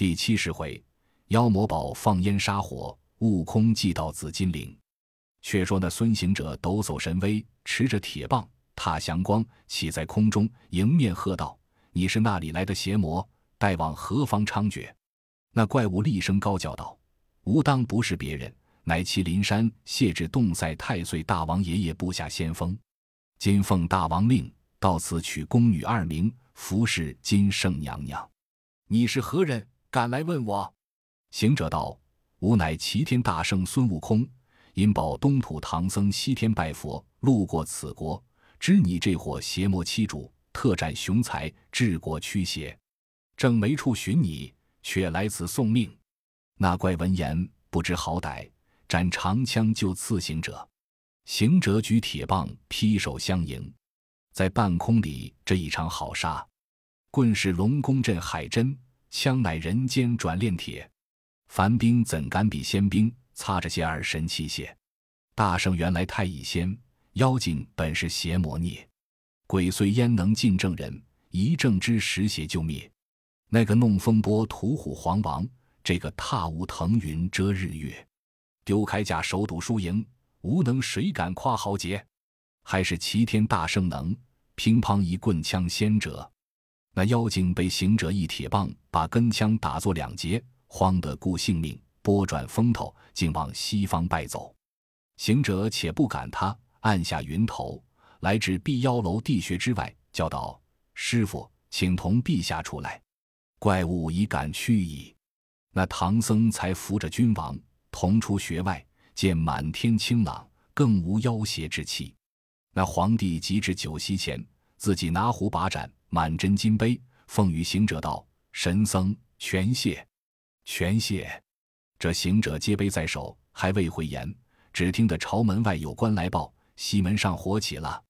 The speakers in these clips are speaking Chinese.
第七十回，妖魔堡放烟杀火，悟空祭到紫金陵。却说那孙行者抖擞神威，持着铁棒，踏祥光，起在空中，迎面喝道：“你是那里来的邪魔？待往何方猖獗？”那怪物厉声高叫道：“吾当不是别人，乃麒麟山谢志洞塞太岁大王爷爷部下先锋。今奉大王令，到此取宫女二名，服侍金圣娘娘。你是何人？敢来问我？”行者道：“吾乃齐天大圣孙悟空。”因保东土唐僧西天拜佛，路过此国，知你这伙邪魔欺主，特展雄才，治国驱邪，正没处寻你，却来此送命。那怪闻言不知好歹，展长枪就刺行者。行者举铁棒劈手相迎，在半空里这一场好杀。棍是龙宫镇海针，枪乃人间转炼铁。凡兵怎敢比仙兵？擦着些二神器械，大圣原来太乙仙，妖精本是邪魔孽，鬼祟焉能尽正人？一正之时邪就灭。那个弄风波屠虎皇王，这个踏雾腾云遮日月，丢铠甲手赌输赢，无能谁敢夸豪杰？还是齐天大圣能，乒乓一棍枪先折。那妖精被行者一铁棒把根枪打作两截，慌得顾性命。拨转风头，竟往西方败走。行者且不赶他，按下云头，来至碧妖楼地穴之外，叫道：“师傅，请同陛下出来。怪物已赶去矣。”那唐僧才扶着君王同出穴外，见满天清朗，更无妖邪之气。那皇帝即至酒席前，自己拿壶把盏，满斟金杯，奉与行者道：“神僧，全谢，全谢。”这行者接杯在手，还未回言，只听得朝门外有官来报：西门上火起了。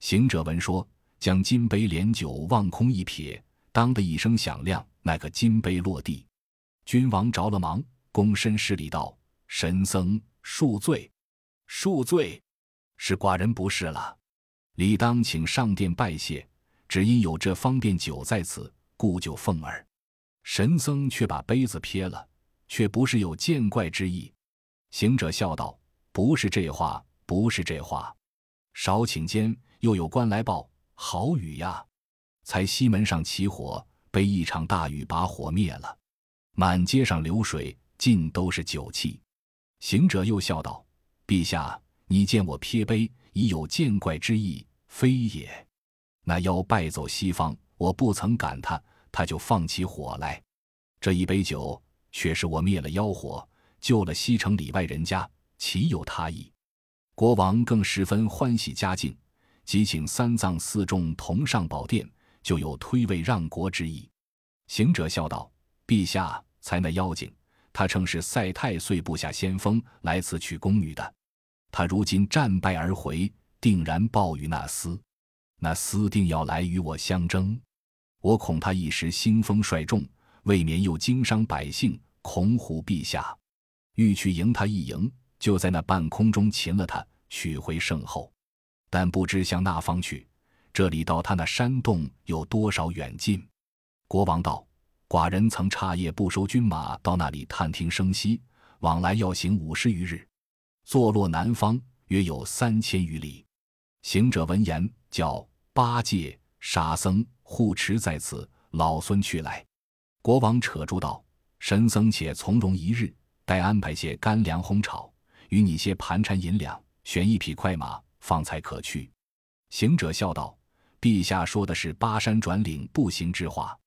行者闻说，将金杯连酒望空一瞥，当的一声响亮，那个金杯落地。君王着了忙，躬身施礼道：“神僧恕罪，恕罪，是寡人不是了。理当请上殿拜谢，只因有这方便酒在此，故就奉儿。”神僧却把杯子撇了。却不是有见怪之意，行者笑道：“不是这话，不是这话。少顷间，又有官来报：好雨呀！才西门上起火，被一场大雨把火灭了。满街上流水，尽都是酒气。”行者又笑道：“陛下，你见我撇杯，已有见怪之意，非也？那妖败走西方，我不曾赶他，他就放起火来。这一杯酒。”却是我灭了妖火，救了西城里外人家，岂有他意？国王更十分欢喜嘉靖，即请三藏四众同上宝殿，就有推位让国之意。行者笑道：“陛下才那妖精，他称是赛太岁部下先锋，来此取宫女的。他如今战败而回，定然报与那厮，那厮定要来与我相争。我恐他一时兴风率众。”未免又惊伤百姓，恐唬陛下，欲去迎他一迎，就在那半空中擒了他，取回圣后。但不知向那方去，这里到他那山洞有多少远近？国王道：“寡人曾差夜不收军马到那里探听声息，往来要行五十余日，坐落南方约有三千余里。”行者闻言，叫八戒、沙僧护持在此，老孙去来。国王扯住道：“神僧且从容一日，待安排些干粮烘炒，与你些盘缠银两，选一匹快马，方才可去。”行者笑道：“陛下说的是巴山转岭步行之话，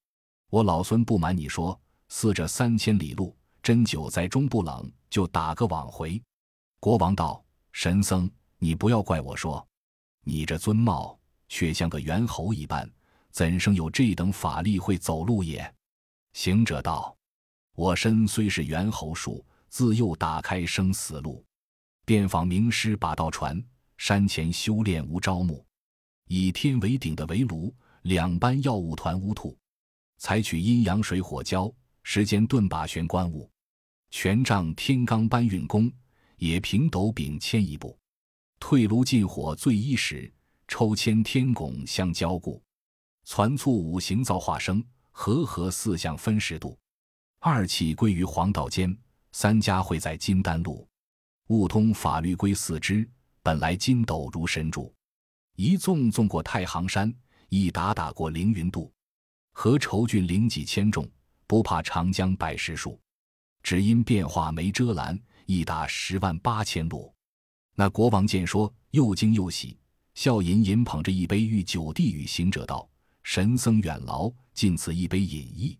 我老孙不瞒你说，似这三千里路，真久在中不冷，就打个往回。”国王道：“神僧，你不要怪我说，你这尊貌却像个猿猴一般，怎生有这等法力会走路也？”行者道：“我身虽是猿猴术，自幼打开生死路，遍访名师把道传。山前修炼无招募，以天为顶的围炉，两般药物团乌兔，采取阴阳水火交，时间顿把玄关物，权杖天罡搬运功，也凭斗柄牵一步，退炉进火最一时，抽签天拱相交固，攒促五行造化生。和合四象分十度，二气归于黄道间，三家会在金丹路。悟通法律归四支，本来筋斗如神助。一纵纵过太行山，一打打过凌云渡。何愁峻岭几千重，不怕长江百十数。只因变化没遮拦，一打十万八千路。那国王见说，又惊又喜，笑吟吟捧着一杯御酒，递与行者道：“神僧远劳，尽此一杯饮意。”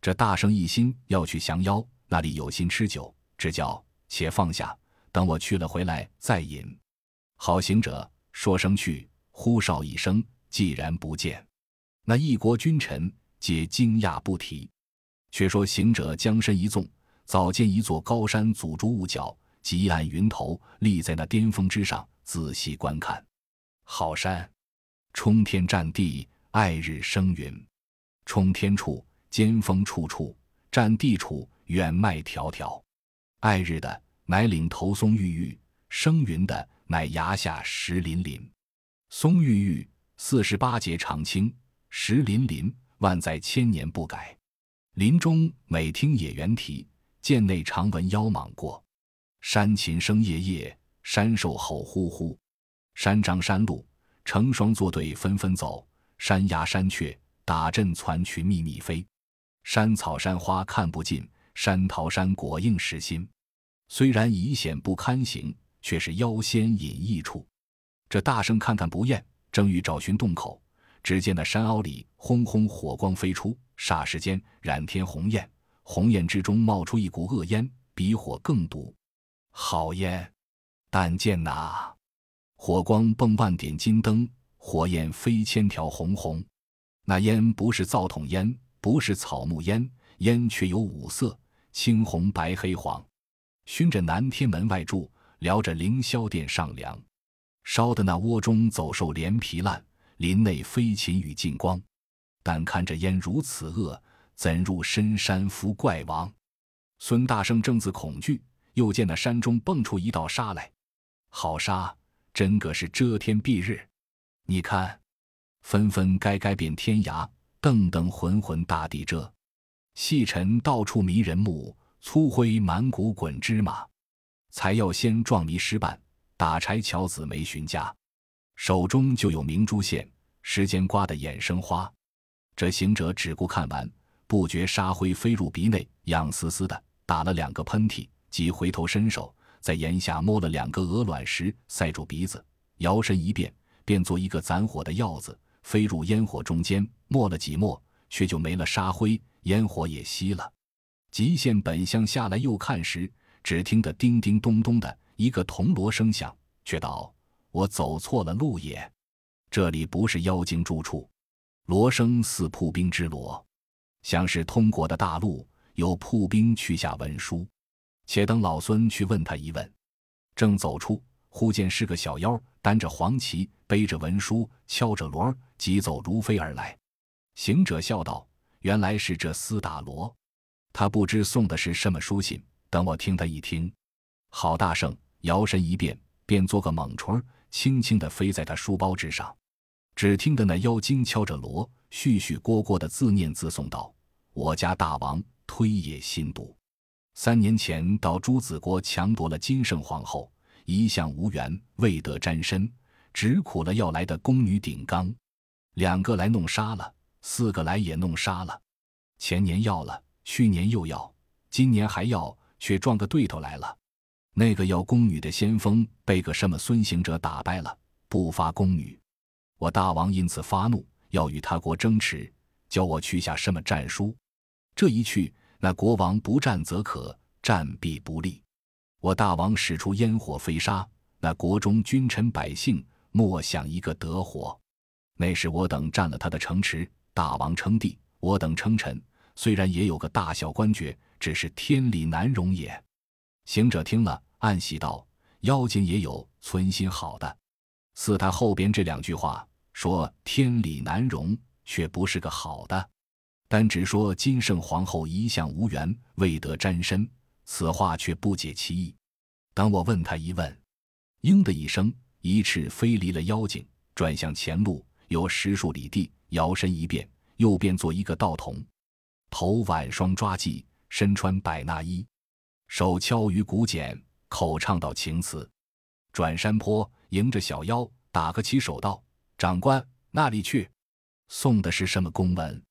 这大圣一心要去降妖，那里有心吃酒？只叫且放下。等我去了回来再饮。好行者，说声去，呼哨一声，既然不见，那一国君臣皆惊讶不提。却说行者将身一纵，早见一座高山阻住雾角，极暗云头立在那巅峰之上，仔细观看，好山，冲天占地，爱日生云。冲天处尖峰处处，占地处远迈迢迢，爱日的。乃岭头松郁郁，生云的乃崖下石林林。松郁郁，四十八节长青；石林林，万载千年不改。林中每听野猿啼，涧内常闻妖蟒过。山禽声夜夜，山兽吼呼呼。山獐山鹿成双作对纷纷走，山鸦山雀打阵攒群密密飞。山草山花看不尽，山桃山果应实心。虽然已险不堪行，却是妖仙隐逸处。这大圣看看不厌，正欲找寻洞口，只见那山凹里轰轰火光飞出，霎时间染天红焰，红焰之中冒出一股恶烟，比火更毒。好烟！但见那火光迸万点金灯，火焰飞千条红红。那烟不是灶筒烟，不是草木烟，烟却有五色：青红白黑黄。熏着南天门外住，撩着凌霄殿上梁，烧得那窝中走兽连皮烂，林内飞禽与尽光。但看这烟如此恶，怎入深山伏怪王？孙大圣正自恐惧，又见那山中蹦出一道沙来，好沙，真个是遮天蔽日。你看，纷纷该该遍天涯，瞪瞪浑浑大地遮，细尘到处迷人目。粗灰满谷滚芝麻，才要先撞迷失半，打柴巧子没寻家，手中就有明珠线，时间刮得眼生花。这行者只顾看完，不觉沙灰飞入鼻内，痒丝丝的，打了两个喷嚏，即回头伸手在檐下摸了两个鹅卵石，塞住鼻子，摇身一变，变做一个攒火的鹞子，飞入烟火中间，没了几摸，却就没了沙灰，烟火也熄了。极限本相下来又看时，只听得叮叮咚咚的一个铜锣声响，却道：“我走错了路也，这里不是妖精住处。”锣声似铺兵之锣，像是通过的大路，有铺兵去下文书。且等老孙去问他一问。正走出，忽见是个小妖，担着黄旗，背着文书，敲着锣，疾走如飞而来。行者笑道：“原来是这厮打锣。”他不知送的是什么书信，等我听他一听，好大圣摇身一变，便做个猛虫，轻轻地飞在他书包之上。只听得那妖精敲着锣，絮絮聒聒的自念自诵道：“我家大王推野心毒，三年前到朱子国强夺了金圣皇后，一向无缘，未得沾身，只苦了要来的宫女顶缸，两个来弄杀了，四个来也弄杀了，前年要了。”去年又要，今年还要，却撞个对头来了。那个要宫女的先锋被个什么孙行者打败了，不发宫女。我大王因此发怒，要与他国争持，叫我去下什么战书。这一去，那国王不战则可，战必不利。我大王使出烟火飞沙，那国中君臣百姓莫想一个得活。那时我等占了他的城池，大王称帝，我等称臣。虽然也有个大小官爵，只是天理难容也。行者听了，暗喜道：“妖精也有存心好的。”似他后边这两句话说天理难容，却不是个好的。单只说金圣皇后一向无缘，未得沾身，此话却不解其意。当我问他一问，应的一声，一翅飞离了妖精，转向前路，有十数里地，摇身一变，又变作一个道童。头挽双抓髻，身穿百衲衣，手敲鱼鼓简，口唱道情词。转山坡，迎着小妖，打个起手道：“长官，那里去？送的是什么公文？”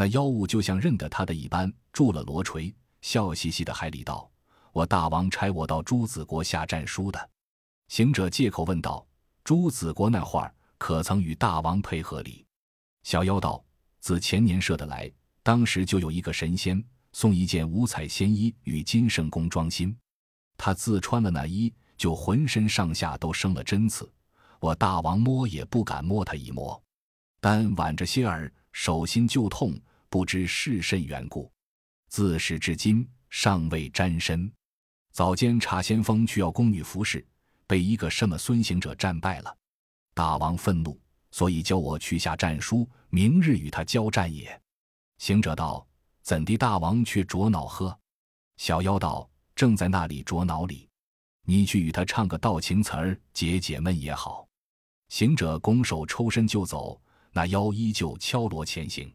那妖物就像认得他的一般，住了罗锤，笑嘻嘻的海里道：“我大王差我到朱子国下战书的。”行者借口问道：“朱子国那会儿可曾与大王配合礼？”小妖道：“自前年设的来，当时就有一个神仙送一件五彩仙衣与金圣公装新，他自穿了那衣，就浑身上下都生了针刺，我大王摸也不敢摸他一摸，但挽着些儿，手心就痛。”不知是甚缘故，自始至今尚未沾身。早间查先锋去要宫女服侍，被一个什么孙行者战败了。大王愤怒，所以教我去下战书，明日与他交战也。行者道：“怎地大王却着恼呵？”小妖道：“正在那里着恼里。你去与他唱个道情词儿，解解闷也好。”行者拱手抽身就走，那妖依旧敲锣前行。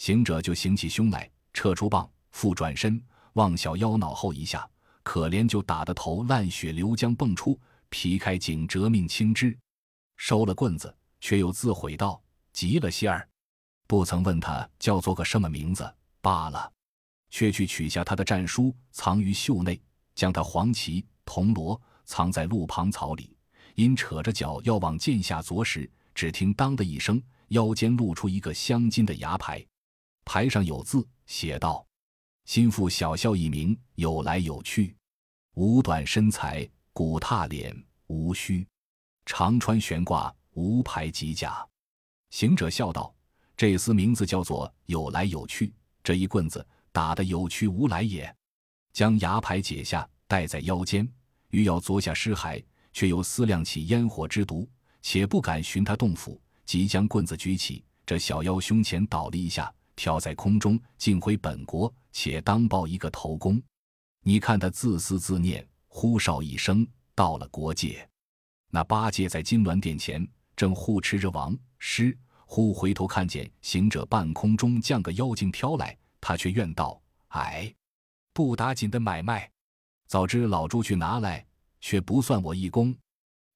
行者就行起凶来，撤出棒，复转身望小妖脑后一下，可怜就打得头烂血流浆迸出，皮开颈折命青枝。收了棍子，却又自悔道：“急了些儿，不曾问他叫做个什么名字罢了。”却去取下他的战书，藏于袖内，将他黄旗铜锣藏在路旁草里。因扯着脚要往剑下啄时，只听当的一声，腰间露出一个镶金的牙牌。牌上有字，写道：“心腹小校一名，有来有去，五短身材，骨踏脸，无须，常穿悬挂，无牌及甲。”行者笑道：“这厮名字叫做有来有去，这一棍子打得有去无来也。”将牙牌解下，戴在腰间，欲要凿下尸骸，却又思量起烟火之毒，且不敢寻他洞府，即将棍子举起，这小妖胸前倒了一下。跳在空中，尽回本国，且当报一个头功。你看他自私自念，呼哨一声，到了国界。那八戒在金銮殿前正护持着王师，忽回头看见行者半空中降个妖精飘来，他却怨道：“哎，不打紧的买卖，早知老朱去拿来，却不算我一功。”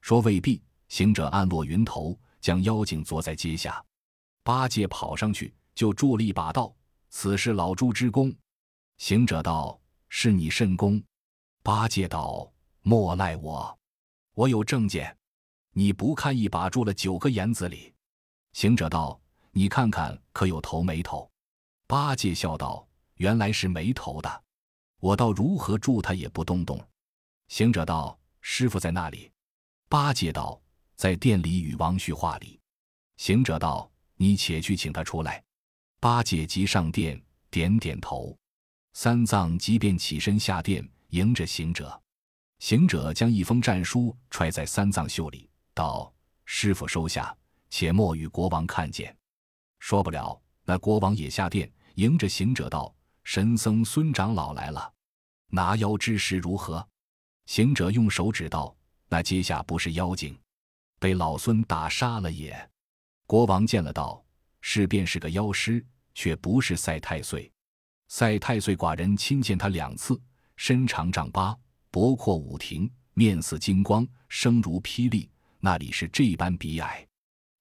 说未必。行者暗落云头，将妖精坐在阶下。八戒跑上去。就助了一把道：“此事老朱之功。”行者道：“是你甚功？”八戒道：“莫赖我，我有证件。你不看一把住了九个眼子里。”行者道：“你看看可有头没头？”八戒笑道：“原来是没头的，我倒如何助他也不动动。”行者道：“师傅在那里？”八戒道：“在店里与王旭话里。”行者道：“你且去请他出来。”八戒即上殿，点点头。三藏即便起身下殿，迎着行者。行者将一封战书揣在三藏袖里，道：“师傅收下，且莫与国王看见。”说不了，那国王也下殿，迎着行者道：“神僧孙长老来了，拿妖之事如何？”行者用手指道：“那阶下不是妖精，被老孙打杀了也。”国王见了道：“是便是个妖师。”却不是赛太岁，赛太岁寡人亲见他两次，身长丈八，脖阔五庭，面似金光，声如霹雳，那里是这般比矮？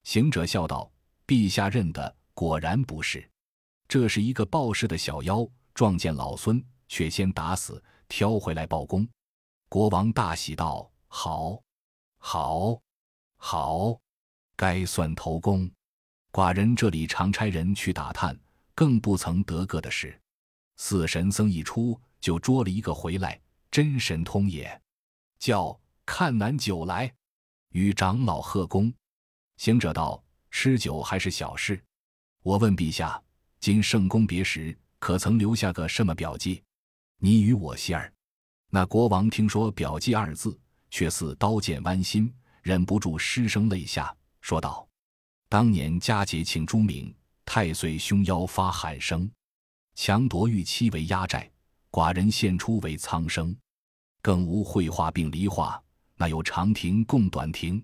行者笑道：“陛下认得，果然不是，这是一个报事的小妖，撞见老孙，却先打死，挑回来报功。”国王大喜道：“好，好，好，该算头功。寡人这里常差人去打探。”更不曾得个的事，四神僧一出就捉了一个回来，真神通也。叫看南酒来，与长老贺功。行者道：“吃酒还是小事。我问陛下，今圣公别时，可曾留下个什么表记？你与我希儿。”那国王听说“表记”二字，却似刀剑剜心，忍不住失声泪下，说道：“当年佳节庆朱明。”太岁凶妖发喊声，强夺玉妻为压寨，寡人献出为苍生，更无绘画并离画，那有长亭共短亭，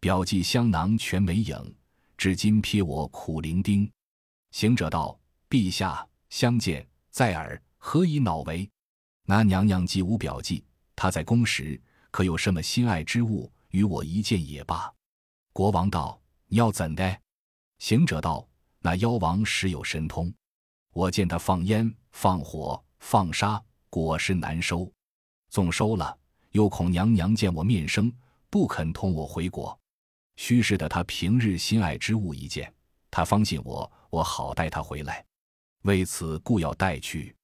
表记香囊全没影，至今瞥我苦伶仃。行者道：“陛下相见在耳，何以恼为？那娘娘既无表记，她在宫时可有什么心爱之物？与我一见也罢。”国王道：“你要怎的？”行者道：“那妖王实有神通，我见他放烟、放火、放沙，果实难收。纵收了，又恐娘娘见我面生，不肯同我回国。须是的他平日心爱之物一件，他方信我，我好带他回来。为此，故要带去。”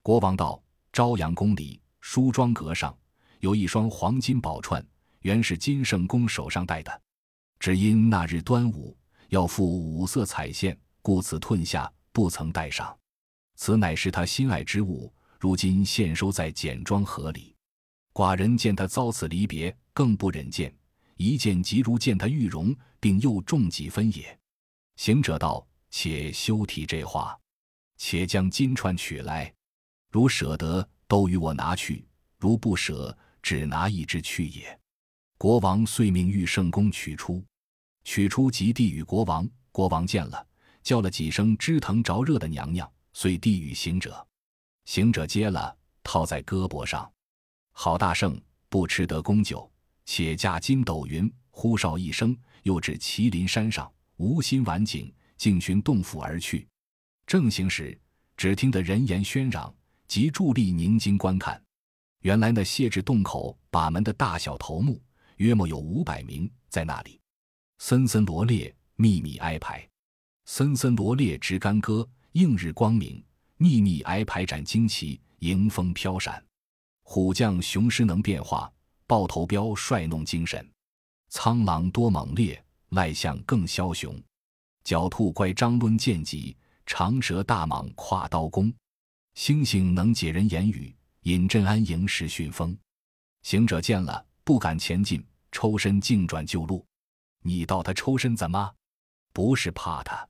国王道：“朝阳宫里梳妆阁上有一双黄金宝串。”原是金圣公手上戴的，只因那日端午要付五色彩线，故此褪下，不曾带上。此乃是他心爱之物，如今现收在简装盒里。寡人见他遭此离别，更不忍见，一见即如见他玉容，并又重几分也。行者道：“且休提这话，且将金串取来，如舍得，都与我拿去；如不舍，只拿一只去也。”国王遂命御圣公取出，取出即递与国王。国王见了，叫了几声枝藤着热的娘娘，遂递与行者。行者接了，套在胳膊上。好大圣，不吃得公酒，且驾筋斗云，呼哨一声，又至麒麟山上，无心晚景，径寻洞府而去。正行时，只听得人言喧嚷，即伫立凝睛观看。原来那谢至洞口把门的大小头目。约莫有五百名在那里，森森罗列，密密挨排。森森罗列执干戈，映日光明；密密挨排展旌旗，迎风飘闪。虎将雄狮能变化，豹头彪帅弄精神。苍狼多猛烈，赖象更枭雄。狡兔乖张抡剑戟，长蛇大蟒跨刀弓。猩猩能解人言语，引镇安营时训风。行者见了。不敢前进，抽身径转旧路。你道他抽身怎么？不是怕他，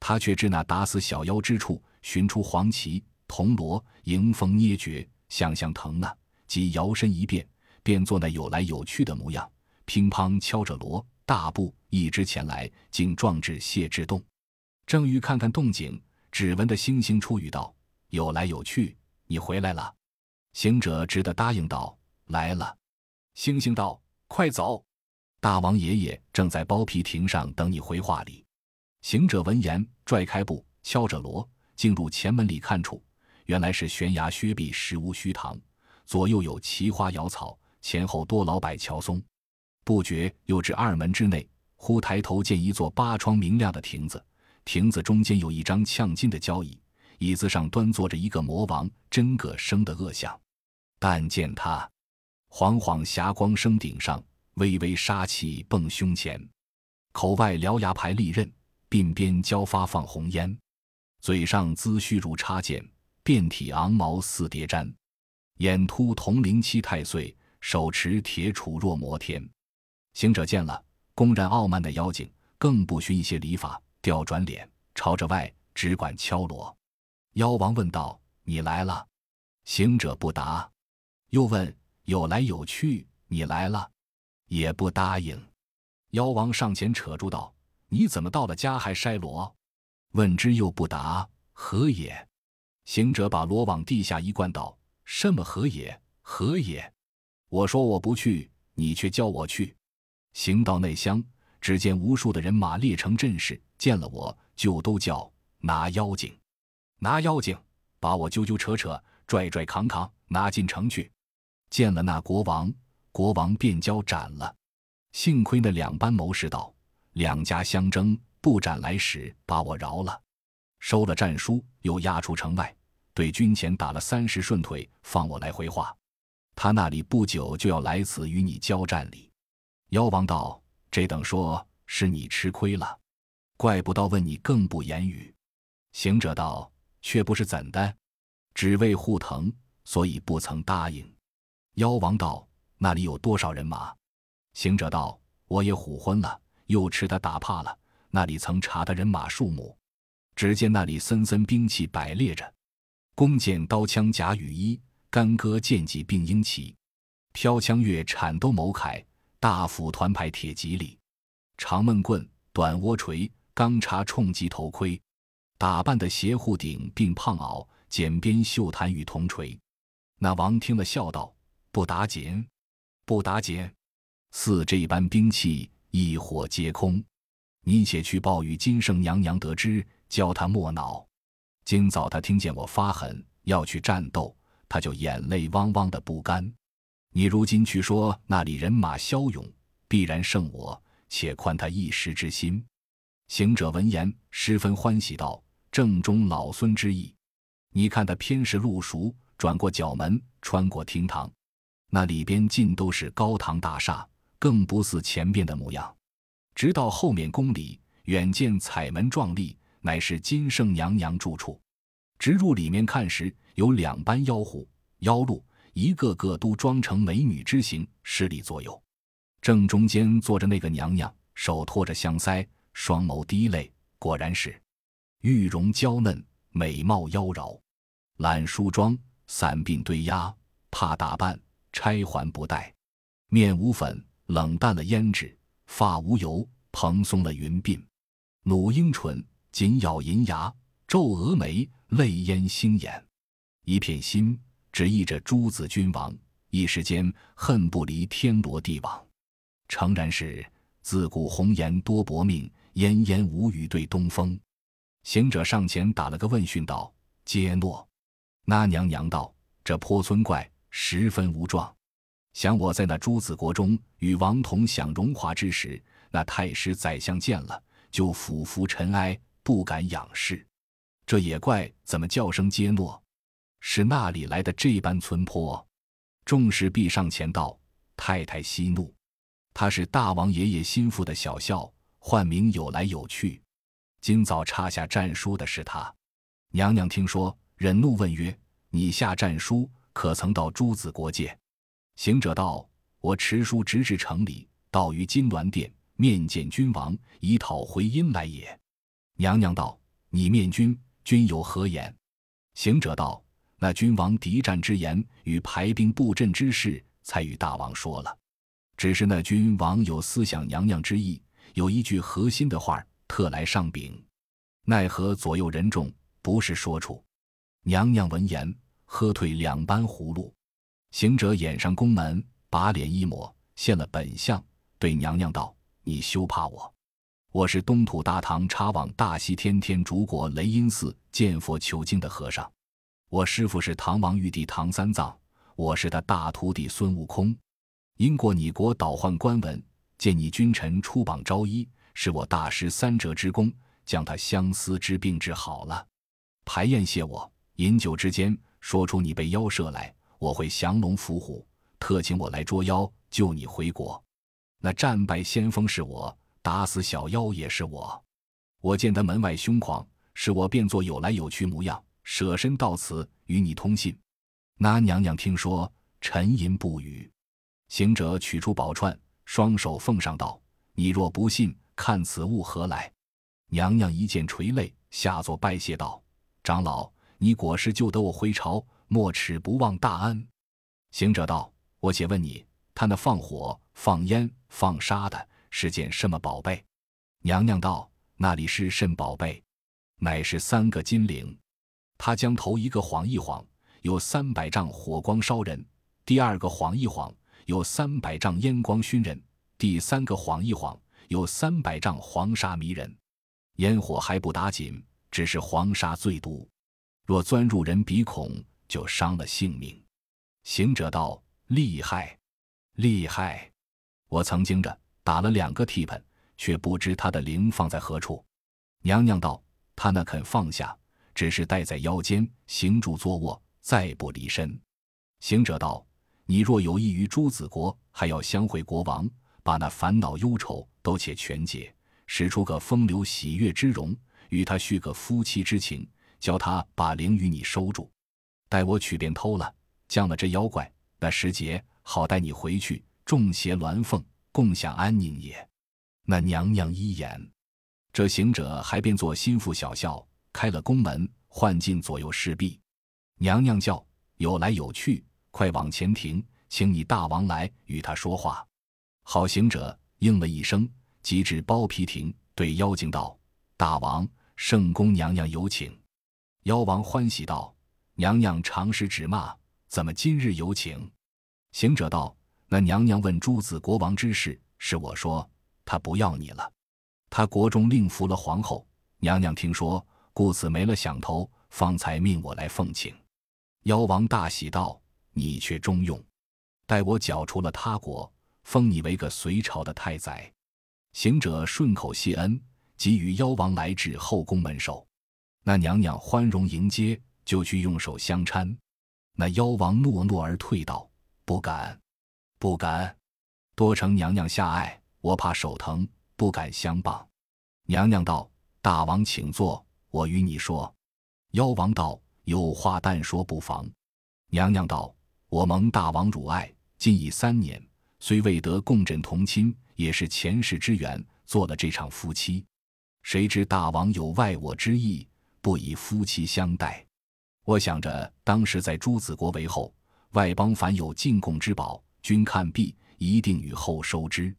他却至那打死小妖之处，寻出黄旗铜锣，迎风捏诀，想想疼了！即摇身一变，变作那有来有去的模样，乒乓敲着锣，大步一直前来，竟撞至谢之洞。正欲看看动静，只闻得星星出语道：“有来有去，你回来了。”行者只得答应道：“来了。”星星道：“快走！大王爷爷正在包皮亭上等你回话里。”行者闻言，拽开步，敲着锣，进入前门里看处，原来是悬崖削壁，石屋虚堂，左右有奇花瑶草，前后多老柏乔松。不觉又至二门之内，忽抬头见一座八窗明亮的亭子，亭子中间有一张呛金的交椅，椅子上端坐着一个魔王，真个生的恶相。但见他。晃晃霞光升顶上，微微杀气蹦胸前，口外獠牙排利刃，鬓边交发放红烟，嘴上髭须如插剑，遍体昂毛似叠毡，眼突铜铃七太岁，手持铁杵若摩天。行者见了，公然傲慢的妖精，更不寻一些礼法，调转脸朝着外，只管敲锣。妖王问道：“你来了？”行者不答，又问。有来有去，你来了，也不答应。妖王上前扯住道：“你怎么到了家还筛锣？”问之又不答，何也？行者把锣往地下一灌，道：“什么何也？何也？我说我不去，你却叫我去。”行到内乡，只见无数的人马列成阵势，见了我就都叫拿妖精，拿妖精，把我揪揪扯扯，拽拽扛扛，拿进城去。见了那国王，国王便交斩了。幸亏那两班谋士道：“两家相争，不斩来使，把我饶了。”收了战书，又押出城外，对军前打了三十顺腿，放我来回话。他那里不久就要来此与你交战哩。妖王道：“这等说是你吃亏了，怪不到问你更不言语。”行者道：“却不是怎的，只为护疼，所以不曾答应。”妖王道：“那里有多少人马？”行者道：“我也唬昏了，又吃他打怕了。那里曾查的人马数目？只见那里森森兵器摆列着，弓箭、刀枪、甲羽衣，干戈剑戟并缨旗，飘枪月铲兜谋铠，大斧团牌铁戟里，长闷棍、短窝锤，钢叉冲击头盔，打扮的斜护顶并胖袄，剪边绣弹与铜锤。那王听了，笑道：“不打紧，不打紧。似这般兵器，一火皆空。你且去报与金圣娘娘得知，教他莫恼。今早他听见我发狠要去战斗，他就眼泪汪汪的不甘。你如今去说那里人马骁勇，必然胜我，且宽他一时之心。”行者闻言，十分欢喜道：“正中老孙之意。你看他偏是路熟，转过角门，穿过厅堂，那里边尽都是高堂大厦，更不似前边的模样。直到后面宫里，远见彩门壮丽，乃是金圣娘娘住处。直入里面看时，有两班妖狐妖鹿，一个个都装成美女之形，十里左右。正中间坐着那个娘娘，手托着香腮。”双眸滴泪，果然是玉容娇嫩，美貌妖娆，懒梳妆，散鬓堆压，怕打扮，钗环不戴，面无粉，冷淡了胭脂；发无油，蓬松了云鬓。努樱唇，紧咬银牙，皱蛾眉，泪淹星眼。一片心，只意着诸子君王，一时间恨不离天罗地网。诚然是自古红颜多薄命。烟烟无语对东风，行者上前打了个问讯道：“接诺。”那娘娘道：“这泼村怪十分无状，想我在那朱子国中与王同享荣华之时，那太师宰相见了就俯伏尘埃，不敢仰视。这也怪怎么叫声皆诺？是那里来的这般村坡？”众士必上前道：“太太息怒，他是大王爷爷心腹的小校。”唤名有来有去，今早插下战书的是他。娘娘听说，忍怒问曰：“你下战书，可曾到诸子国界？”行者道：“我持书直至城里，到于金銮殿，面见君王，以讨回音来也。”娘娘道：“你面君，君有何言？”行者道：“那君王敌战之言与排兵布阵之事，才与大王说了。只是那君王有思想娘娘之意。”有一句核心的话特来上禀，奈何左右人众不是说处。娘娘闻言，喝退两班葫芦。行者掩上宫门，把脸一抹，现了本相，对娘娘道：“你休怕我，我是东土大唐插往大西天天竺国雷音寺见佛求经的和尚。我师父是唐王玉帝唐三藏，我是他大徒弟孙悟空。因过你国倒换官文。”见你君臣出榜招医，是我大师三折之功，将他相思之病治好了。排宴谢我，饮酒之间，说出你被妖射来，我会降龙伏虎，特请我来捉妖，救你回国。那战败先锋是我，打死小妖也是我。我见他门外凶狂，是我变作有来有去模样，舍身到此与你通信。那娘娘听说，沉吟不语。行者取出宝串。双手奉上道：“你若不信，看此物何来？”娘娘一见垂泪，下作拜谢道：“长老，你果是救得我回朝，莫齿不忘大恩。”行者道：“我且问你，他那放火、放烟、放沙的是件什么宝贝？”娘娘道：“那里是甚宝贝？乃是三个金铃。他将头一个晃一晃，有三百丈火光烧人；第二个晃一晃。”有三百丈烟光熏人，第三个晃一晃，有三百丈黄沙迷人。烟火还不打紧，只是黄沙最毒，若钻入人鼻孔，就伤了性命。行者道：“厉害，厉害！我曾经着打了两个替盆，却不知他的灵放在何处。”娘娘道：“他那肯放下，只是戴在腰间，行住坐卧，再不离身。”行者道。你若有意于朱子国，还要相会国王，把那烦恼忧愁都且全解，使出个风流喜悦之容，与他续个夫妻之情，教他把灵与你收住。待我取便偷了，降了这妖怪，那时节好带你回去，众邪鸾凤共享安宁也。那娘娘一言，这行者还便做心腹小校，开了宫门，唤进左右侍婢。娘娘叫有来有去。快往前停，请你大王来与他说话。好行者应了一声，即至包皮亭，对妖精道：“大王，圣宫娘娘有请。”妖王欢喜道：“娘娘常时指骂，怎么今日有请？”行者道：“那娘娘问诸子国王之事，是我说，他不要你了。他国中另服了皇后，娘娘听说，故此没了想头，方才命我来奉请。”妖王大喜道：“你却中用，待我剿除了他国，封你为个隋朝的太宰。”行者顺口谢恩，即与妖王来至后宫门首。那娘娘欢容迎接，就去用手相搀。那妖王诺诺而退道：“不敢，不敢，多承娘娘下爱，我怕手疼，不敢相帮。”娘娘道：“大王请坐，我与你说。”妖王道：“有话但说不妨。”娘娘道：“我蒙大王乳爱，今已三年，虽未得共枕同亲。”也是前世之缘，做了这场夫妻。谁知大王有外我之意，不以夫妻相待。我想着当时在朱子国为后，外邦凡有进贡之宝，君看毕，一定与后收之。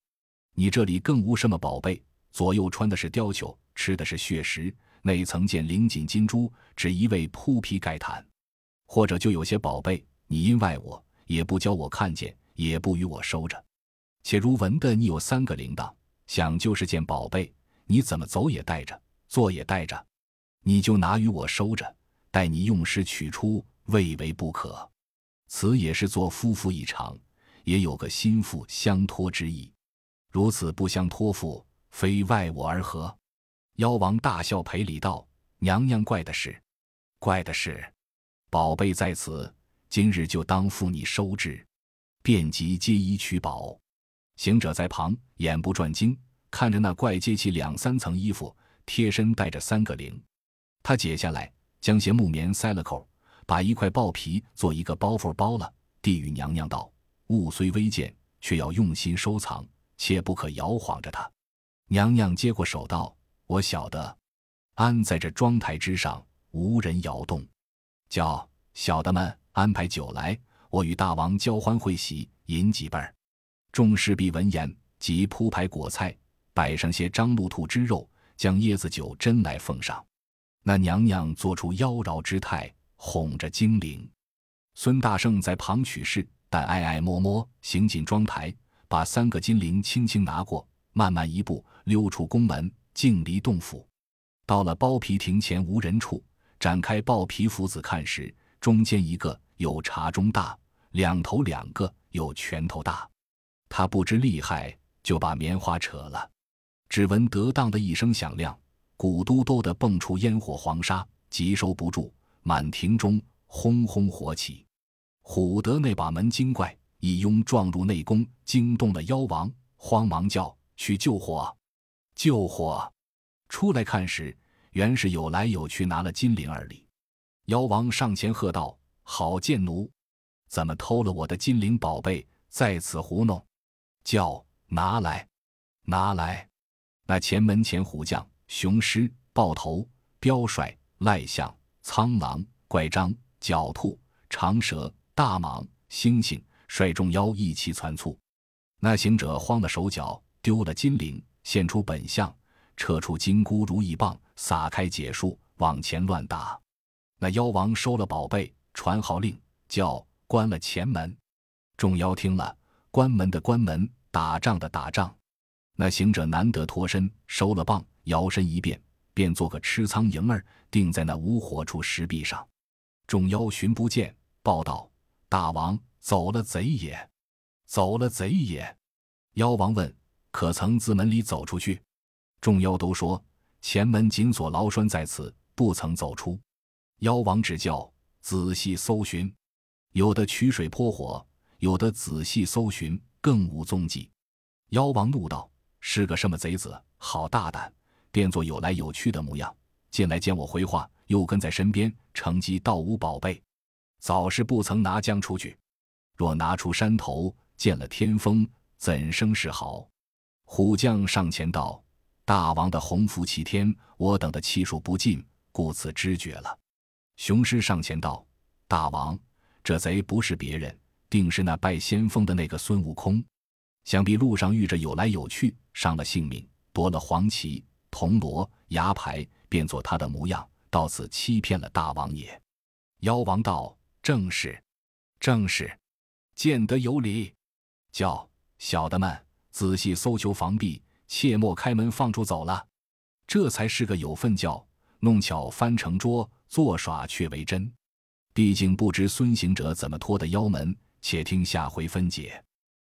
你这里更无什么宝贝，左右穿的是貂裘，吃的是血食，内曾见绫锦金珠，只一味铺皮盖毯。或者就有些宝贝，你因外我，也不教我看见，也不与我收着。且如闻的你有三个铃铛，想就是件宝贝，你怎么走也带着，坐也带着，你就拿与我收着，待你用时取出，未为不可。此也是做夫妇一场，也有个心腹相托之意。如此不相托付，非外我而何？妖王大笑赔礼道：“娘娘怪的是，怪的是，宝贝在此，今日就当付你收之。”便即接衣取宝。行者在旁眼不转睛，看着那怪接起两三层衣服，贴身带着三个铃。他解下来，将些木棉塞了口，把一块豹皮做一个包袱包了，递与娘娘道：“物虽微贱，却要用心收藏，切不可摇晃着它。”娘娘接过手道：“我晓得，安在这妆台之上，无人摇动。叫小的们安排酒来，我与大王交欢会喜，饮几杯。”众侍婢闻言，即铺排果菜，摆上些张鹿兔之肉，将椰子酒斟来奉上。那娘娘做出妖娆之态，哄着精灵。孙大圣在旁取事，但爱爱摸摸行进妆台，把三个金铃轻轻拿过，慢慢一步溜出宫门，径离洞府。到了包皮亭前无人处，展开豹皮斧子看时，中间一个有茶盅大，两头两个有拳头大。他不知厉害，就把棉花扯了。只闻得当的一声响亮，鼓嘟嘟的蹦出烟火黄沙，急收不住，满庭中轰轰火起。虎得那把门精怪一拥撞入内宫，惊动了妖王，慌忙叫去救火，救火！出来看时，原是有来有去拿了金铃而里。妖王上前喝道：“好贱奴，怎么偷了我的金铃宝贝，在此胡弄？”叫拿来，拿来！那前门前虎将、雄狮、豹头、彪帅、赖象、苍狼、怪獐、狡兔、长蛇、大蟒、猩猩，率众妖一齐窜簇。那行者慌了手脚，丢了金铃，现出本相，撤出金箍如意棒，撒开解数，往前乱打。那妖王收了宝贝，传号令，叫关了前门。众妖听了。关门的关门，打仗的打仗。那行者难得脱身，收了棒，摇身一变，便做个吃苍蝇儿，定在那无火处石壁上。众妖寻不见，报道：“大王走了贼也，走了贼也。”妖王问：“可曾自门里走出去？”众妖都说：“前门紧锁牢栓在此，不曾走出。”妖王只叫仔细搜寻，有的取水泼火。有的仔细搜寻，更无踪迹。妖王怒道：“是个什么贼子？好大胆！变作有来有去的模样，进来见我回话，又跟在身边，乘机盗吾宝贝。早是不曾拿将出去，若拿出山头，见了天风，怎生是好？”虎将上前道：“大王的鸿福齐天，我等的气数不尽，故此知觉了。”雄狮上前道：“大王，这贼不是别人。”定是那拜先锋的那个孙悟空，想必路上遇着有来有去，伤了性命，夺了黄旗、铜锣、牙牌，变作他的模样，到此欺骗了大王爷。妖王道：“正是，正是，见得有理。”叫小的们仔细搜求房壁，切莫开门放出走了。这才是个有分教，弄巧翻成拙，作耍却为真。毕竟不知孙行者怎么脱的妖门，且听下回分解。